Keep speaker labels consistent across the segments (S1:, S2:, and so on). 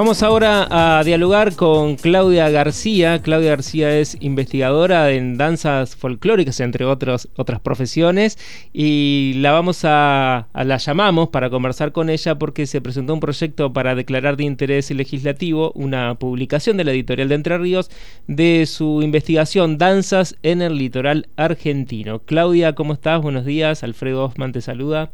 S1: Vamos ahora a dialogar con Claudia García. Claudia García es investigadora en danzas folclóricas, entre otras profesiones, y la vamos a, la llamamos para conversar con ella porque se presentó un proyecto para declarar de interés legislativo una publicación de la editorial de Entre Ríos de su investigación Danzas en el litoral argentino. Claudia, ¿cómo estás? Buenos días. Alfredo Osman te saluda.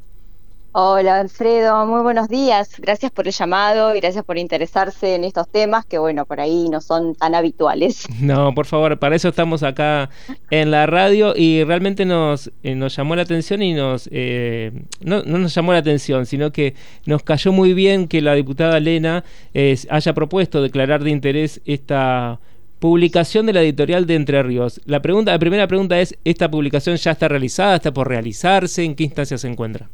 S2: Hola Alfredo, muy buenos días. Gracias por el llamado y gracias por interesarse en estos temas que, bueno, por ahí no son tan habituales.
S1: No, por favor, para eso estamos acá en la radio y realmente nos, eh, nos llamó la atención y nos. Eh, no, no, nos llamó la atención, sino que nos cayó muy bien que la diputada Elena haya propuesto declarar de interés esta publicación de la editorial de Entre Ríos. La, pregunta, la primera pregunta es: ¿esta publicación ya está realizada? ¿Está por realizarse? ¿En qué instancia se encuentra?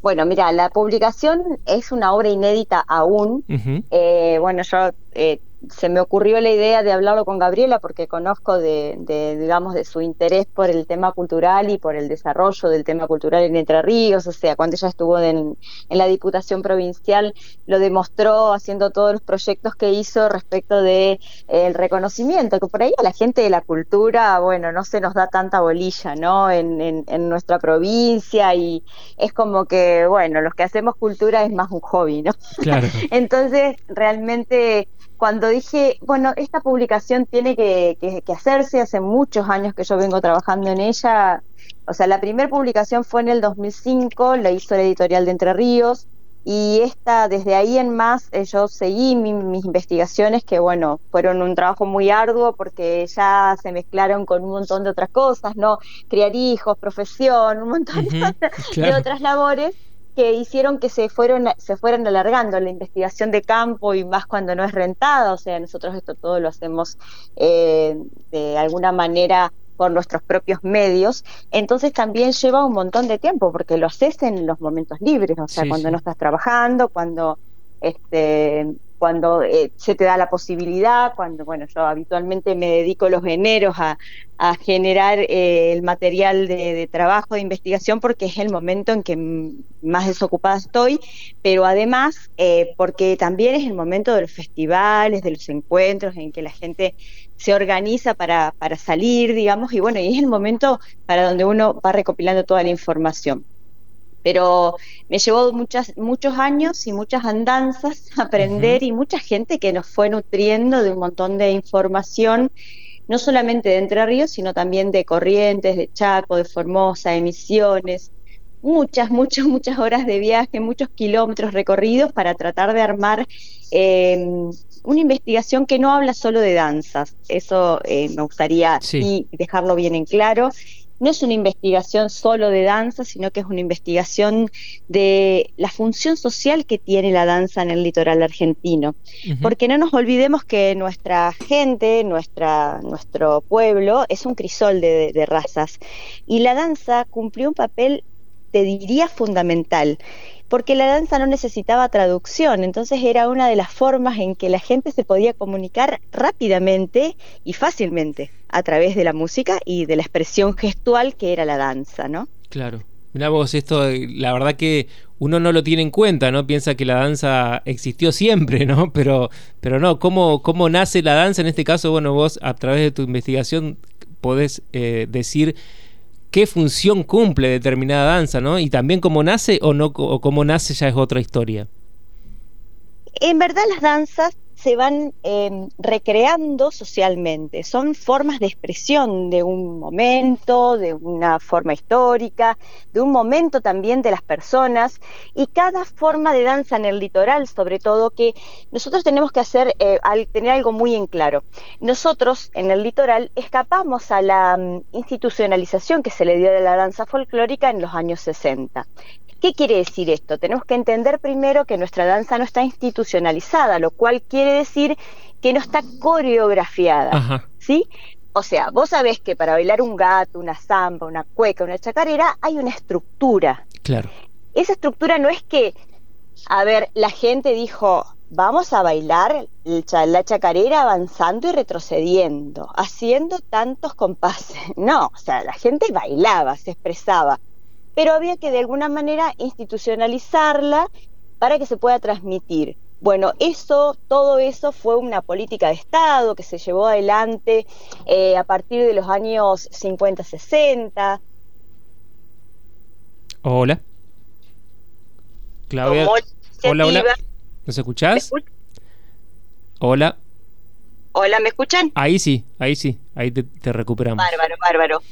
S2: Bueno, mira, la publicación es una obra inédita aún. eh, bueno, yo eh, se me ocurrió la idea de hablarlo con Gabriela porque conozco de, digamos, de su interés por el tema cultural y por el desarrollo del tema cultural en Entre Ríos, o sea, cuando ella estuvo en, la Diputación Provincial lo demostró haciendo todos los proyectos que hizo respecto de eh, el reconocimiento, que por ahí a la gente de la cultura, bueno, no se nos da tanta bolilla, ¿no? En, en nuestra provincia y es como que, bueno, los que hacemos cultura es más un hobby, ¿no? Claro. Entonces, realmente cuando dije, bueno, esta publicación tiene que, hacerse, hace muchos años que yo vengo trabajando en ella, o sea, la primera publicación fue en el 2005, la hizo la editorial de Entre Ríos, y esta, desde ahí en más, eh, yo seguí mis investigaciones, que bueno, fueron un trabajo muy arduo porque ya se mezclaron con un montón de otras cosas, ¿no? Criar hijos, profesión, un montón de otras labores que hicieron que se fueron se fueran alargando la investigación de campo y más cuando no es rentada, o sea, nosotros esto todo lo hacemos eh, de alguna manera por nuestros propios medios, entonces también lleva un montón de tiempo porque lo haces en los momentos libres, o sea, cuando no estás trabajando, cuando este cuando eh, se te da la posibilidad, cuando, bueno, yo habitualmente me dedico los eneros a, generar eh, el material de, trabajo, de investigación, porque es el momento en que más desocupada estoy, pero además eh, porque también es el momento de los festivales, de los encuentros, en que la gente se organiza para, para salir, digamos, y bueno, y es el momento para donde uno va recopilando toda la información pero me llevó muchas, muchos años y muchas andanzas aprender y mucha gente que nos fue nutriendo de un montón de información, no solamente de Entre Ríos, sino también de Corrientes, de Chaco, de Formosa, emisiones, muchas, muchas, muchas horas de viaje, muchos kilómetros recorridos para tratar de armar em, una investigación que no habla solo de danzas. Eso eh, me gustaría dejarlo bien en claro no es una investigación solo de danza, sino que es una investigación de la función social que tiene la danza en el litoral argentino. Porque no nos olvidemos que nuestra gente, nuestra, nuestro pueblo, es un crisol de, de razas. Y la danza cumplió un papel, te diría, fundamental porque la danza no necesitaba traducción, entonces era una de las formas en que la gente se podía comunicar rápidamente y fácilmente a través de la música y de la expresión gestual que era la danza, ¿no?
S1: Claro. Mira vos, esto, la verdad que uno no lo tiene en cuenta, ¿no? Piensa que la danza existió siempre, ¿no? Pero, pero no, ¿cómo, ¿cómo nace la danza? En este caso, bueno, vos a través de tu investigación podés eh, decir qué función cumple determinada danza, ¿no? Y también cómo nace o no, o cómo nace ya es otra historia.
S2: En verdad las danzas se van em, recreando socialmente. Son formas de expresión de un momento, de una forma histórica, de un momento también de las personas y cada forma de danza en el litoral, sobre todo, que nosotros tenemos que hacer, eh, al tener algo muy en claro. Nosotros en el litoral escapamos a la mm, institucionalización que se le dio de la danza folclórica en los años 60. ¿Qué quiere decir esto? Tenemos que entender primero que nuestra danza no está institucionalizada, lo cual quiere decir que no está coreografiada, ¿sí? O sea, vos sabés que para bailar un gato, una zamba, una cueca, una chacarera, hay una estructura.
S1: Claro.
S2: Esa estructura no es que, a ver, la gente dijo, vamos a bailar la chacarera avanzando y retrocediendo, haciendo tantos compases. No, o sea, la gente bailaba, se expresaba pero había que de alguna manera institucionalizarla para que se pueda transmitir. Bueno, eso, todo eso fue una política de Estado que se llevó adelante eh, a partir de los años 50-60.
S1: Hola. Claudia. Hola, hola. ¿Nos escuchás? Hola.
S2: Hola, ¿me escuchan?
S1: Ahí sí, ahí sí, ahí te, recuperamos.
S2: Bárbaro, bárbaro.